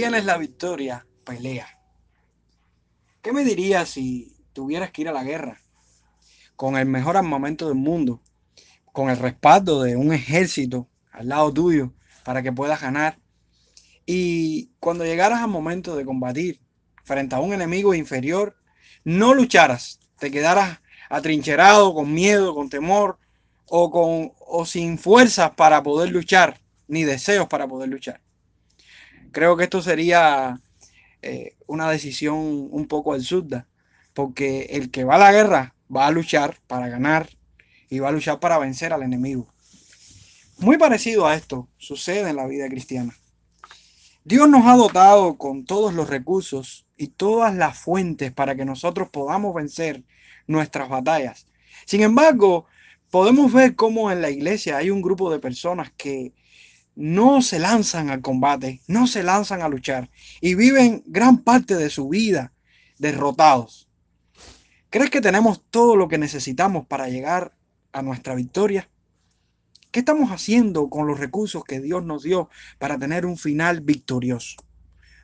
tienes la victoria, pelea. ¿Qué me dirías si tuvieras que ir a la guerra con el mejor armamento del mundo, con el respaldo de un ejército al lado tuyo para que puedas ganar? Y cuando llegaras al momento de combatir frente a un enemigo inferior, no lucharas, te quedaras atrincherado, con miedo, con temor o, con, o sin fuerzas para poder luchar, ni deseos para poder luchar. Creo que esto sería eh, una decisión un poco absurda, porque el que va a la guerra va a luchar para ganar y va a luchar para vencer al enemigo. Muy parecido a esto sucede en la vida cristiana. Dios nos ha dotado con todos los recursos y todas las fuentes para que nosotros podamos vencer nuestras batallas. Sin embargo, podemos ver cómo en la iglesia hay un grupo de personas que no se lanzan al combate, no se lanzan a luchar y viven gran parte de su vida derrotados. ¿Crees que tenemos todo lo que necesitamos para llegar a nuestra victoria? ¿Qué estamos haciendo con los recursos que Dios nos dio para tener un final victorioso?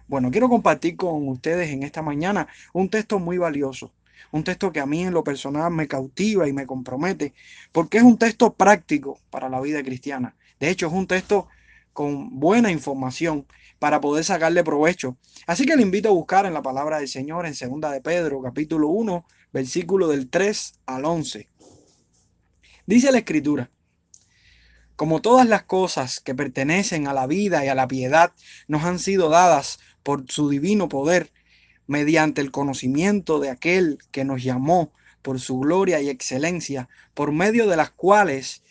Bueno, quiero compartir con ustedes en esta mañana un texto muy valioso, un texto que a mí en lo personal me cautiva y me compromete, porque es un texto práctico para la vida cristiana. De hecho, es un texto con buena información para poder sacarle provecho. Así que le invito a buscar en la palabra del Señor en segunda de Pedro, capítulo 1, versículo del 3 al 11. Dice la escritura, como todas las cosas que pertenecen a la vida y a la piedad nos han sido dadas por su divino poder, mediante el conocimiento de aquel que nos llamó por su gloria y excelencia, por medio de las cuales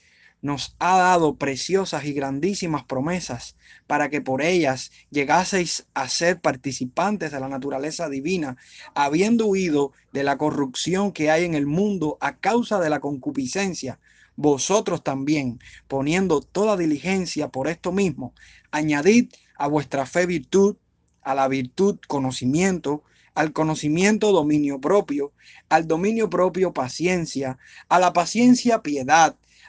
nos ha dado preciosas y grandísimas promesas para que por ellas llegaseis a ser participantes de la naturaleza divina, habiendo huido de la corrupción que hay en el mundo a causa de la concupiscencia. Vosotros también, poniendo toda diligencia por esto mismo, añadid a vuestra fe virtud, a la virtud conocimiento, al conocimiento dominio propio, al dominio propio paciencia, a la paciencia piedad,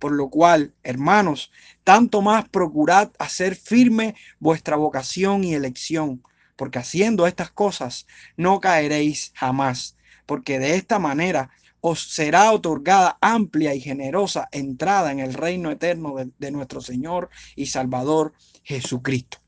Por lo cual, hermanos, tanto más procurad hacer firme vuestra vocación y elección, porque haciendo estas cosas no caeréis jamás, porque de esta manera os será otorgada amplia y generosa entrada en el reino eterno de, nuestro Señor y Salvador Jesucristo.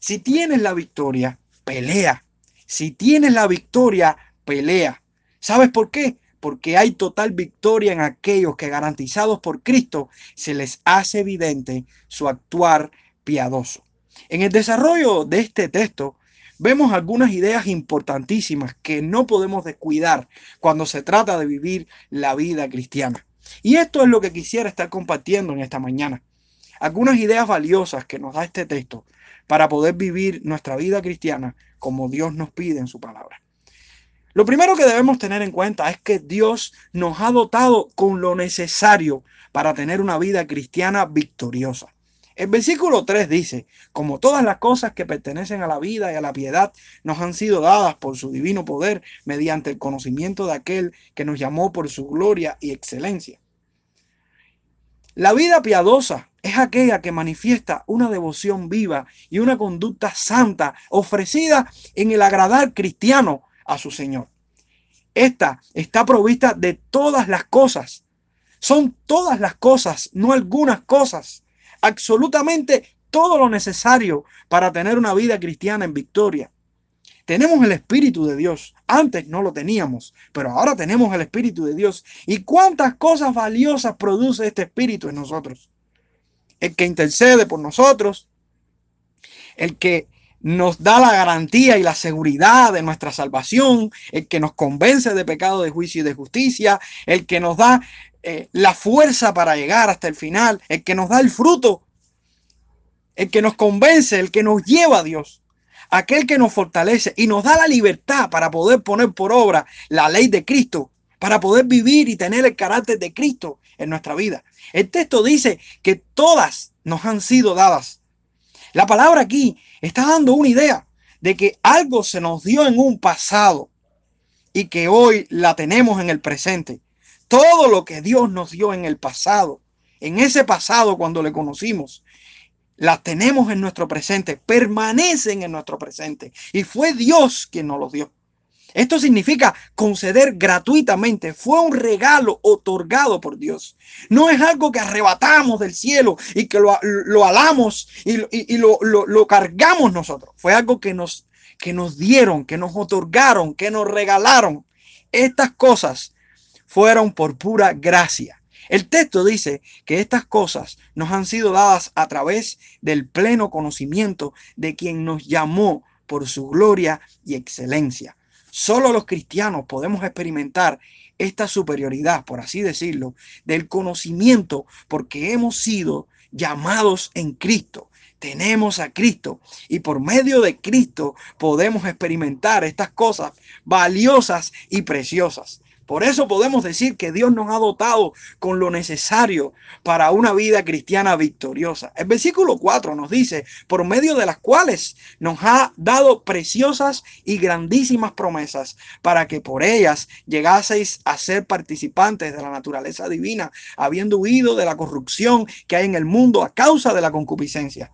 Si tienes la victoria, pelea. Si tienes la victoria, pelea. ¿Sabes por qué? Porque hay total victoria en aquellos que garantizados por Cristo se les hace evidente su actuar piadoso. En el desarrollo de este texto vemos algunas ideas importantísimas que no podemos descuidar cuando se trata de vivir la vida cristiana. Y esto es lo que quisiera estar compartiendo en esta mañana. Algunas ideas valiosas que nos da este texto para poder vivir nuestra vida cristiana como Dios nos pide en su palabra. Lo primero que debemos tener en cuenta es que Dios nos ha dotado con lo necesario para tener una vida cristiana victoriosa. El versículo 3 dice, como todas las cosas que pertenecen a la vida y a la piedad nos han sido dadas por su divino poder mediante el conocimiento de aquel que nos llamó por su gloria y excelencia. La vida piadosa es aquella que manifiesta una devoción viva y una conducta santa ofrecida en el agradar cristiano a su Señor. Esta está provista de todas las cosas. Son todas las cosas, no algunas cosas. Absolutamente todo lo necesario para tener una vida cristiana en victoria. Tenemos el Espíritu de Dios. Antes no lo teníamos, pero ahora tenemos el Espíritu de Dios. ¿Y cuántas cosas valiosas produce este Espíritu en nosotros? El que intercede por nosotros, el que nos da la garantía y la seguridad de nuestra salvación, el que nos convence de pecado, de juicio y de justicia, el que nos da eh, la fuerza para llegar hasta el final, el que nos da el fruto, el que nos convence, el que nos lleva a Dios, aquel que nos fortalece y nos da la libertad para poder poner por obra la ley de Cristo para poder vivir y tener el carácter de Cristo en nuestra vida. El texto dice que todas nos han sido dadas. La palabra aquí está dando una idea de que algo se nos dio en un pasado y que hoy la tenemos en el presente. Todo lo que Dios nos dio en el pasado, en ese pasado cuando le conocimos, la tenemos en nuestro presente, permanecen en nuestro presente. Y fue Dios quien nos los dio. Esto significa conceder gratuitamente. Fue un regalo otorgado por Dios. No es algo que arrebatamos del cielo y que lo, alamos y, lo, lo, cargamos nosotros. Fue algo que nos, que nos dieron, que nos otorgaron, que nos regalaron. Estas cosas fueron por pura gracia. El texto dice que estas cosas nos han sido dadas a través del pleno conocimiento de quien nos llamó por su gloria y excelencia. Solo los cristianos podemos experimentar esta superioridad, por así decirlo, del conocimiento porque hemos sido llamados en Cristo. Tenemos a Cristo y por medio de Cristo podemos experimentar estas cosas valiosas y preciosas. Por eso podemos decir que Dios nos ha dotado con lo necesario para una vida cristiana victoriosa. El versículo 4 nos dice, por medio de las cuales nos ha dado preciosas y grandísimas promesas para que por ellas llegaseis a ser participantes de la naturaleza divina, habiendo huido de la corrupción que hay en el mundo a causa de la concupiscencia.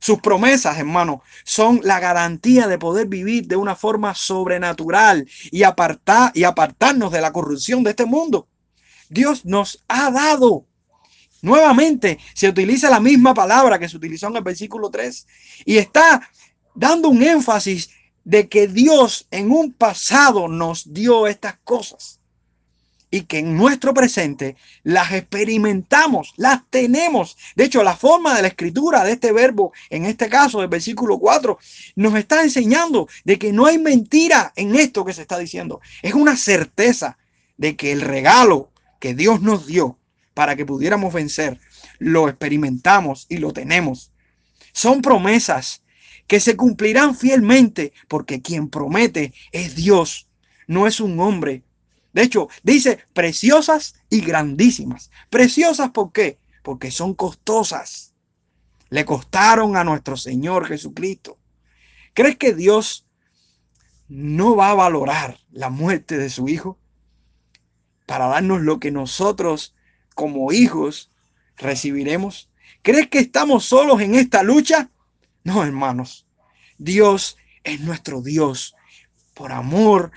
Sus promesas, hermano, son la garantía de poder vivir de una forma sobrenatural y, apartar, y apartarnos de la corrupción de este mundo. Dios nos ha dado. Nuevamente se utiliza la misma palabra que se utilizó en el versículo 3 y está dando un énfasis de que Dios en un pasado nos dio estas cosas y que en nuestro presente las experimentamos, las tenemos. De hecho, la forma de la escritura de este verbo, en este caso del versículo 4, nos está enseñando de que no hay mentira en esto que se está diciendo. Es una certeza de que el regalo que Dios nos dio para que pudiéramos vencer, lo experimentamos y lo tenemos. Son promesas que se cumplirán fielmente porque quien promete es Dios, no es un hombre de hecho, dice preciosas y grandísimas. Preciosas, ¿por qué? Porque son costosas. Le costaron a nuestro Señor Jesucristo. ¿Crees que Dios no va a valorar la muerte de su Hijo para darnos lo que nosotros como hijos recibiremos? ¿Crees que estamos solos en esta lucha? No, hermanos. Dios es nuestro Dios. Por amor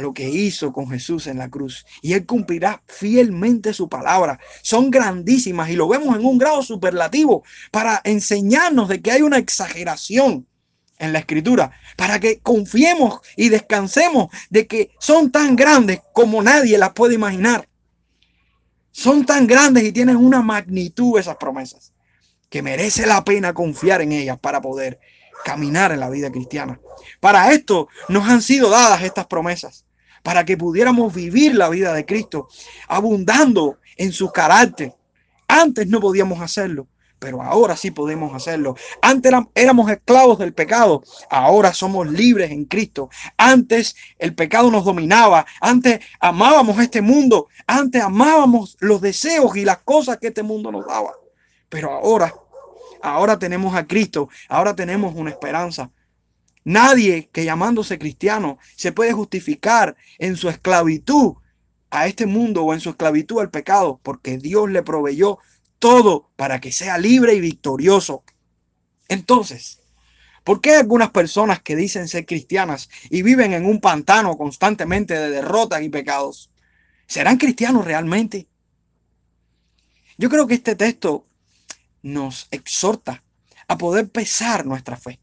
lo que hizo con Jesús en la cruz. Y Él cumplirá fielmente su palabra. Son grandísimas y lo vemos en un grado superlativo para enseñarnos de que hay una exageración en la escritura, para que confiemos y descansemos de que son tan grandes como nadie las puede imaginar. Son tan grandes y tienen una magnitud esas promesas que merece la pena confiar en ellas para poder caminar en la vida cristiana. Para esto nos han sido dadas estas promesas, para que pudiéramos vivir la vida de Cristo, abundando en su carácter. Antes no podíamos hacerlo, pero ahora sí podemos hacerlo. Antes éramos esclavos del pecado, ahora somos libres en Cristo. Antes el pecado nos dominaba, antes amábamos este mundo, antes amábamos los deseos y las cosas que este mundo nos daba. Pero ahora Ahora tenemos a Cristo, ahora tenemos una esperanza. Nadie que llamándose cristiano se puede justificar en su esclavitud a este mundo o en su esclavitud al pecado, porque Dios le proveyó todo para que sea libre y victorioso. Entonces, ¿por qué algunas personas que dicen ser cristianas y viven en un pantano constantemente de derrotas y pecados, serán cristianos realmente? Yo creo que este texto nos exhorta a poder pesar nuestra fe.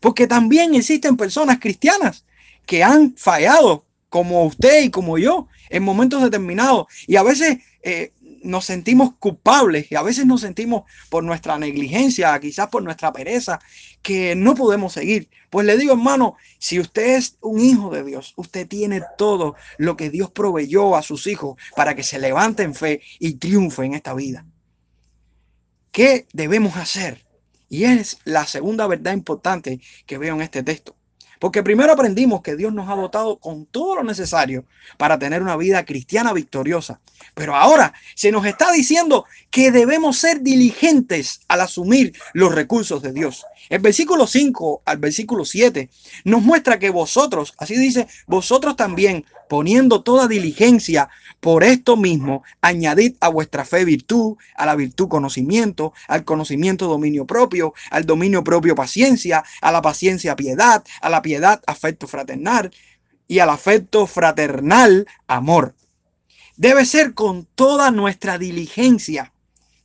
Porque también existen personas cristianas que han fallado, como usted y como yo, en momentos determinados. Y a veces eh, nos sentimos culpables y a veces nos sentimos por nuestra negligencia, quizás por nuestra pereza, que no podemos seguir. Pues le digo, hermano, si usted es un hijo de Dios, usted tiene todo lo que Dios proveyó a sus hijos para que se levante en fe y triunfe en esta vida. ¿Qué debemos hacer? Y es la segunda verdad importante que veo en este texto. Porque primero aprendimos que Dios nos ha dotado con todo lo necesario para tener una vida cristiana victoriosa. Pero ahora se nos está diciendo que debemos ser diligentes al asumir los recursos de Dios. El versículo 5 al versículo 7 nos muestra que vosotros, así dice, vosotros también, poniendo toda diligencia por esto mismo, añadid a vuestra fe virtud, a la virtud conocimiento, al conocimiento dominio propio, al dominio propio paciencia, a la paciencia piedad, a la piedad afecto fraternal y al afecto fraternal amor. Debe ser con toda nuestra diligencia.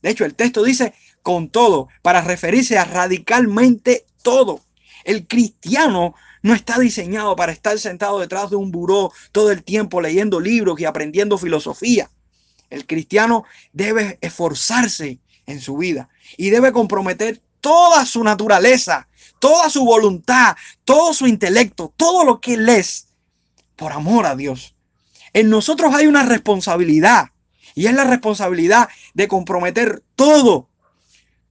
De hecho, el texto dice con todo, para referirse a radicalmente todo. El cristiano no está diseñado para estar sentado detrás de un buró todo el tiempo leyendo libros y aprendiendo filosofía. El cristiano debe esforzarse en su vida y debe comprometer toda su naturaleza, toda su voluntad, todo su intelecto, todo lo que él es, por amor a Dios. En nosotros hay una responsabilidad y es la responsabilidad de comprometer todo,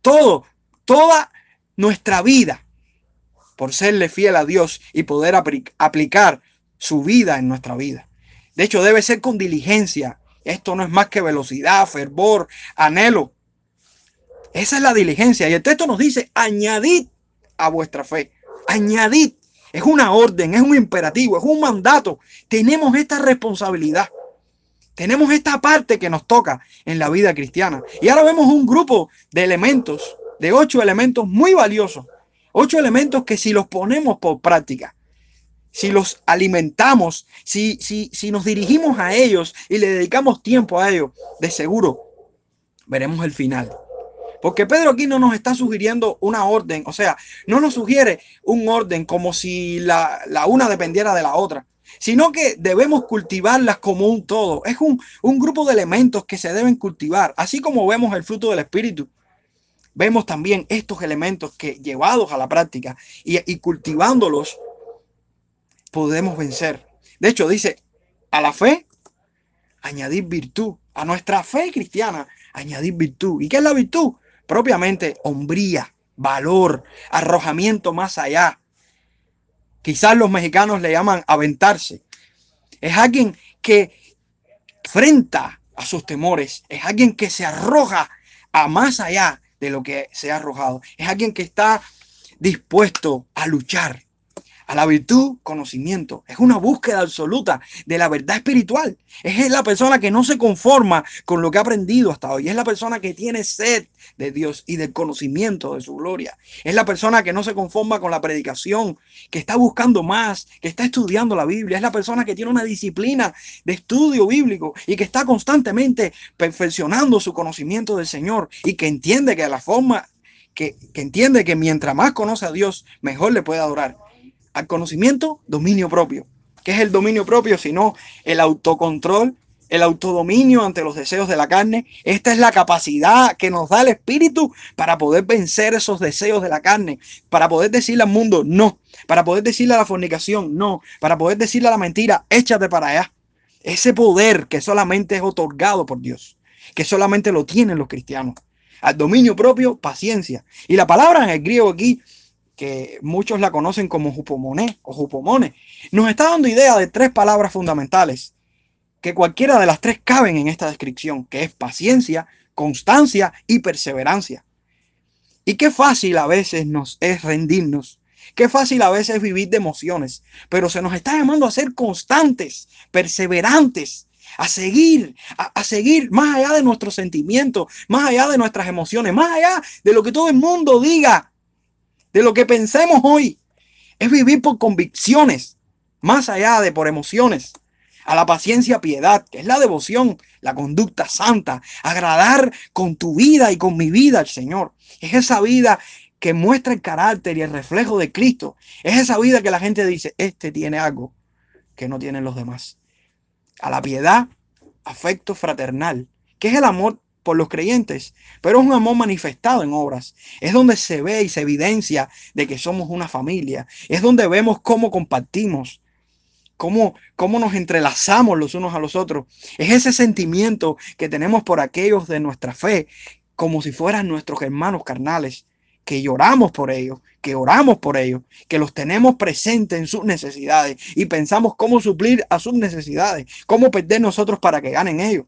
todo, toda nuestra vida por serle fiel a Dios y poder aplicar su vida en nuestra vida. De hecho, debe ser con diligencia. Esto no es más que velocidad, fervor, anhelo. Esa es la diligencia. Y el texto nos dice, añadid a vuestra fe. Añadid. Es una orden, es un imperativo, es un mandato. Tenemos esta responsabilidad. Tenemos esta parte que nos toca en la vida cristiana. Y ahora vemos un grupo de elementos, de ocho elementos muy valiosos Ocho elementos que si los ponemos por práctica, si los alimentamos, si, si, si nos dirigimos a ellos y le dedicamos tiempo a ellos, de seguro veremos el final. Porque Pedro aquí no nos está sugiriendo una orden, o sea, no nos sugiere un orden como si la, la una dependiera de la otra, sino que debemos cultivarlas como un todo. Es un, un grupo de elementos que se deben cultivar, así como vemos el fruto del Espíritu vemos también estos elementos que llevados a la práctica y, cultivándolos, podemos vencer. De hecho, dice, a la fe, añadir virtud. A nuestra fe cristiana, añadir virtud. ¿Y qué es la virtud? Propiamente hombría, valor, arrojamiento más allá. Quizás los mexicanos le llaman aventarse. Es alguien que enfrenta a sus temores. Es alguien que se arroja a más allá de lo que se ha arrojado. Es alguien que está dispuesto a luchar. A la virtud, conocimiento. Es una búsqueda absoluta de la verdad espiritual. Es la persona que no se conforma con lo que ha aprendido hasta hoy. Es la persona que tiene sed de Dios y del conocimiento de su gloria. Es la persona que no se conforma con la predicación, que está buscando más, que está estudiando la Biblia. Es la persona que tiene una disciplina de estudio bíblico y que está constantemente perfeccionando su conocimiento del Señor y que entiende que la forma que, que entiende que mientras más conoce a Dios, mejor le puede adorar al conocimiento, dominio propio. ¿Qué es el dominio propio? Sino el autocontrol, el autodominio ante los deseos de la carne. Esta es la capacidad que nos da el Espíritu para poder vencer esos deseos de la carne, para poder decirle al mundo no, para poder decirle a la fornicación no, para poder decirle a la mentira, échate para allá. Ese poder que solamente es otorgado por Dios, que solamente lo tienen los cristianos. Al dominio propio, paciencia. Y la palabra en el griego aquí que muchos la conocen como jupomone o jupomone, nos está dando idea de tres palabras fundamentales, que cualquiera de las tres caben en esta descripción, que es paciencia, constancia y perseverancia. Y qué fácil a veces nos es rendirnos, qué fácil a veces es vivir de emociones, pero se nos está llamando a ser constantes, perseverantes, a seguir, a, a, seguir más allá de nuestros sentimientos, más allá de nuestras emociones, más allá de lo que todo el mundo diga de lo que pensemos hoy. Es vivir por convicciones, más allá de por emociones. A la paciencia, piedad, que es la devoción, la conducta santa, agradar con tu vida y con mi vida al Señor. Es esa vida que muestra el carácter y el reflejo de Cristo. Es esa vida que la gente dice, este tiene algo que no tienen los demás. A la piedad, afecto fraternal, que es el amor por los creyentes, pero es un amor manifestado en obras. Es donde se ve y se evidencia de que somos una familia. Es donde vemos cómo compartimos, cómo, cómo nos entrelazamos los unos a los otros. Es ese sentimiento que tenemos por aquellos de nuestra fe, como si fueran nuestros hermanos carnales, que lloramos por ellos, que oramos por ellos, que los tenemos presentes en sus necesidades y pensamos cómo suplir a sus necesidades, cómo perder nosotros para que ganen ellos.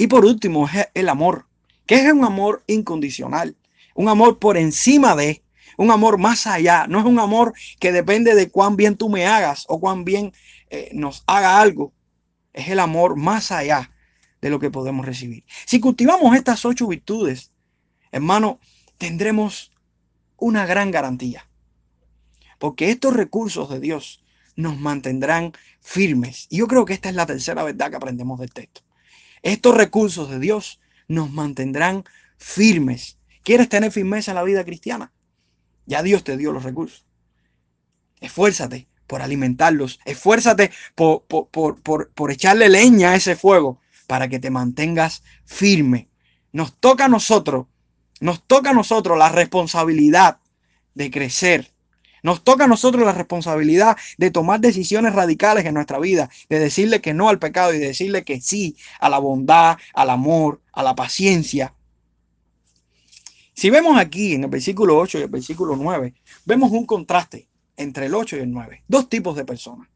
Y por último es el amor, que es un amor incondicional, un amor por encima de, un amor más allá, no es un amor que depende de cuán bien tú me hagas o cuán bien eh, nos haga algo, es el amor más allá de lo que podemos recibir. Si cultivamos estas ocho virtudes, hermano, tendremos una gran garantía. Porque estos recursos de Dios nos mantendrán firmes. Y yo creo que esta es la tercera verdad que aprendemos del texto. Estos recursos de Dios nos mantendrán firmes. ¿Quieres tener firmeza en la vida cristiana? Ya Dios te dio los recursos. Esfuérzate por alimentarlos. Esfuérzate por, por, echarle leña a ese fuego para que te mantengas firme. Nos toca a nosotros, nos toca a nosotros la responsabilidad de crecer. Nos toca a nosotros la responsabilidad de tomar decisiones radicales en nuestra vida, de decirle que no al pecado y de decirle que sí a la bondad, al amor, a la paciencia. Si vemos aquí en el versículo 8 y el versículo 9, vemos un contraste entre el 8 y el 9. Dos tipos de personas.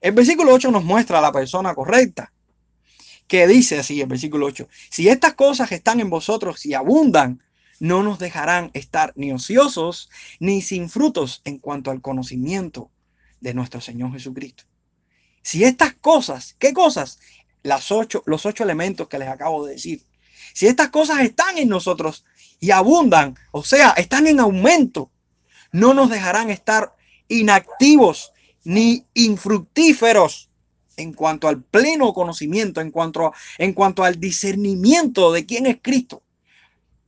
El versículo 8 nos muestra a la persona correcta, que dice así, el versículo 8, si estas cosas están en vosotros y abundan, no nos dejarán estar ni ociosos ni sin frutos en cuanto al conocimiento de nuestro Señor Jesucristo. Si estas cosas, ¿qué cosas? Las ocho, los ocho elementos que les acabo de decir. Si estas cosas están en nosotros y abundan, o sea, están en aumento, no nos dejarán estar inactivos ni infructíferos en cuanto al pleno conocimiento, en cuanto, en cuanto al discernimiento de quién es Cristo.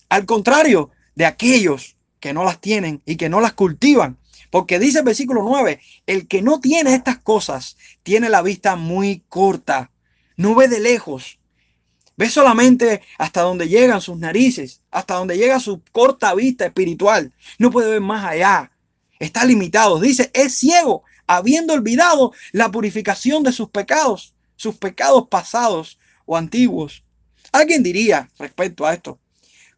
Al contrario de aquellos que no las tienen y que no las cultivan. Porque dice el versículo 9, el que no tiene estas cosas tiene la vista muy corta, no ve de lejos, ve solamente hasta donde llegan sus narices, hasta donde llega su corta vista espiritual, no puede ver más allá está limitado. Dice, es ciego, habiendo olvidado la purificación de sus pecados, sus pecados pasados o antiguos. Alguien diría respecto a esto,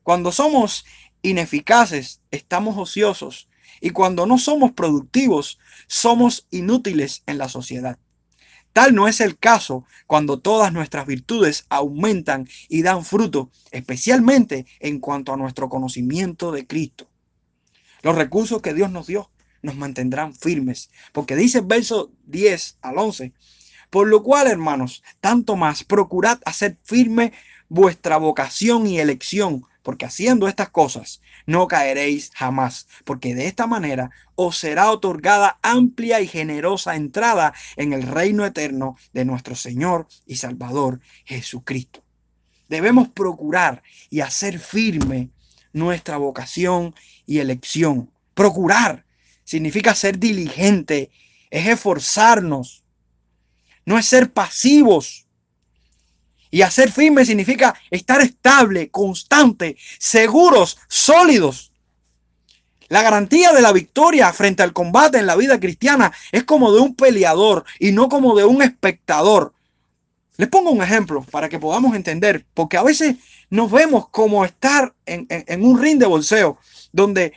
cuando somos ineficaces, estamos ociosos y cuando no somos productivos, somos inútiles en la sociedad. Tal no es el caso cuando todas nuestras virtudes aumentan y dan fruto, especialmente en cuanto a nuestro conocimiento de Cristo. Los recursos que Dios nos dio nos mantendrán firmes. Porque dice el verso 10 al 11. Por lo cual, hermanos, tanto más procurad hacer firme vuestra vocación y elección, porque haciendo estas cosas no caeréis jamás, porque de esta manera os será otorgada amplia y generosa entrada en el reino eterno de nuestro Señor y Salvador Jesucristo. Debemos procurar y hacer firme nuestra vocación y elección. Procurar significa ser diligente, es esforzarnos, no es ser pasivos. Y hacer firme significa estar estable, constante, seguros, sólidos. La garantía de la victoria frente al combate en la vida cristiana es como de un peleador y no como de un espectador. Les pongo un ejemplo para que podamos entender, porque a veces nos vemos como estar en, un ring de bolseo, donde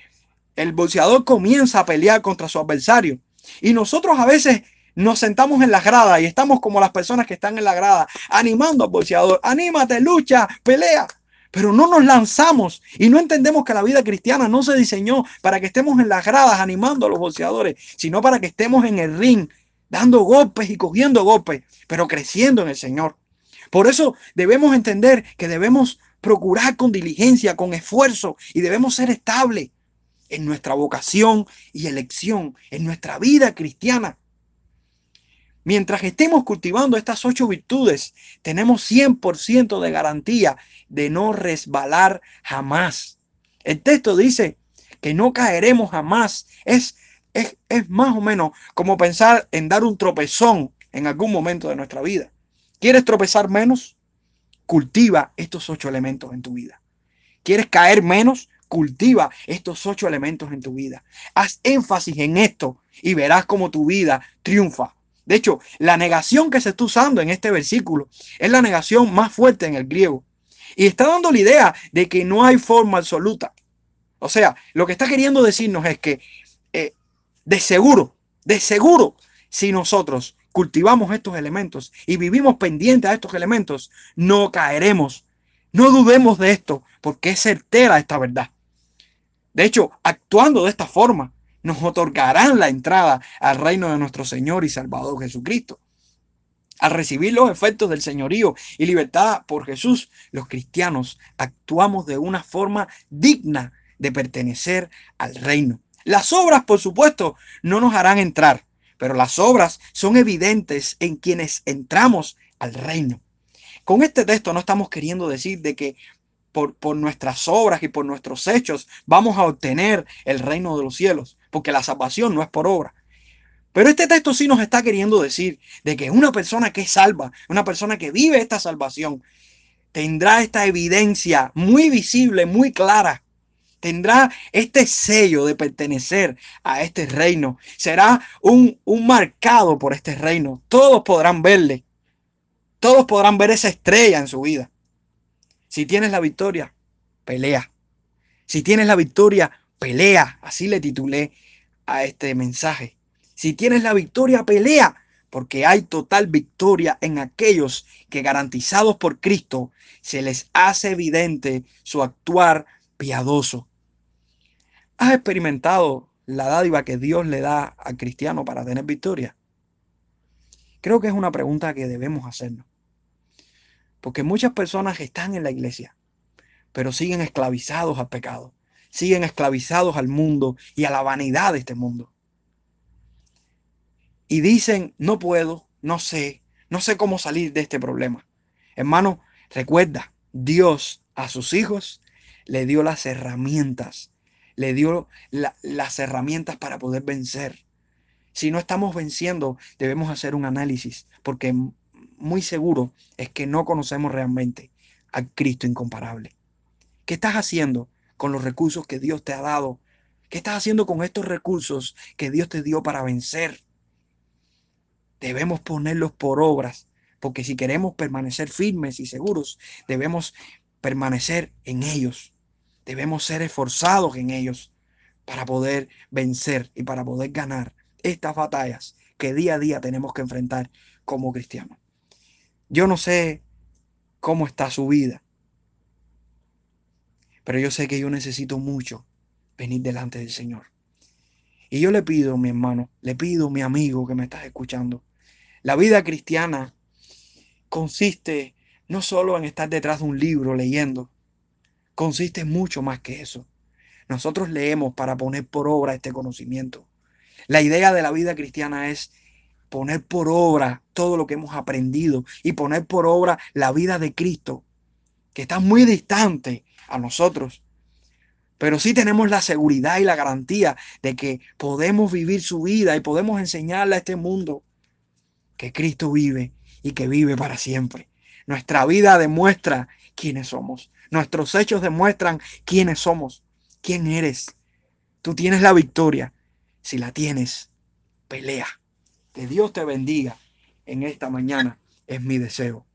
el boxeador comienza a pelear contra su adversario. Y nosotros a veces nos sentamos en la grada y estamos como las personas que están en la grada, animando al boxeador. Anímate, lucha, pelea. Pero no nos lanzamos y no entendemos que la vida cristiana no se diseñó para que estemos en las gradas animando a los boxeadores, sino para que estemos en el ring, dando golpes y cogiendo golpes, pero creciendo en el Señor. Por eso debemos entender que debemos procurar con diligencia, con esfuerzo y debemos ser estables en nuestra vocación y elección, en nuestra vida cristiana. Mientras estemos cultivando estas ocho virtudes, tenemos 100% de garantía de no resbalar jamás. El texto dice que no caeremos jamás. Es, es, es más o menos como pensar en dar un tropezón en algún momento de nuestra vida. ¿Quieres tropezar menos? Cultiva estos ocho elementos en tu vida. ¿Quieres caer menos? Cultiva estos ocho elementos en tu vida. Haz énfasis en esto y verás cómo tu vida triunfa. De hecho, la negación que se está usando en este versículo es la negación más fuerte en el griego. Y está dando la idea de que no hay forma absoluta. O sea, lo que está queriendo decirnos es que eh, de seguro, de seguro, si nosotros cultivamos estos elementos y vivimos pendientes a estos elementos, no caeremos. No dudemos de esto, porque es certera esta verdad. De hecho, actuando de esta forma, nos otorgarán la entrada al reino de nuestro Señor y Salvador Jesucristo. Al recibir los efectos del señorío y libertad por Jesús, los cristianos actuamos de una forma digna de pertenecer al reino. Las obras, por supuesto, no nos harán entrar, pero las obras son evidentes en quienes entramos al reino. Con este texto no estamos queriendo decir de que por, por, nuestras obras y por nuestros hechos vamos a obtener el reino de los cielos, porque la salvación no es por obra. Pero este texto sí nos está queriendo decir de que una persona que es salva, una persona que vive esta salvación, tendrá esta evidencia muy visible, muy clara. Tendrá este sello de pertenecer a este reino. Será un, un marcado por este reino. Todos podrán verle. Todos podrán ver esa estrella en su vida. Si tienes la victoria, pelea. Si tienes la victoria, pelea. Así le titulé a este mensaje. Si tienes la victoria, pelea, porque hay total victoria en aquellos que garantizados por Cristo se les hace evidente su actuar piadoso. ¿Has experimentado la dádiva que Dios le da al cristiano para tener victoria? Creo que es una pregunta que debemos hacernos. Porque muchas personas están en la iglesia, pero siguen esclavizados al pecado, siguen esclavizados al mundo y a la vanidad de este mundo y dicen, no puedo, no sé, no sé cómo salir de este problema. Hermano, recuerda, Dios a sus hijos le dio las herramientas, le dio las herramientas para poder vencer. Si no estamos venciendo, debemos hacer un análisis, porque muy seguro es que no conocemos realmente a Cristo incomparable. ¿Qué estás haciendo con los recursos que Dios te ha dado? ¿Qué estás haciendo con estos recursos que Dios te dio para vencer? debemos ponerlos por obras, porque si queremos permanecer firmes y seguros, debemos permanecer en ellos, debemos ser esforzados en ellos para poder vencer y para poder ganar estas batallas que día a día tenemos que enfrentar como cristianos. Yo no sé cómo está su vida, pero yo sé que yo necesito mucho venir delante del Señor. Y yo le pido, mi hermano, le pido, mi amigo que me estás escuchando, la vida cristiana consiste no solo en estar detrás de un libro leyendo, consiste mucho más que eso. Nosotros leemos para poner por obra este conocimiento. La idea de la vida cristiana es poner por obra todo lo que hemos aprendido y poner por obra la vida de Cristo, que está muy distante a nosotros. Pero sí tenemos la seguridad y la garantía de que podemos vivir su vida y podemos enseñarle a este mundo que Cristo vive y que vive para siempre. Nuestra vida demuestra quiénes somos. Nuestros hechos demuestran quiénes somos, quién eres. Tú tienes la victoria. Si la tienes, pelea. Que Dios te bendiga en esta mañana es mi deseo.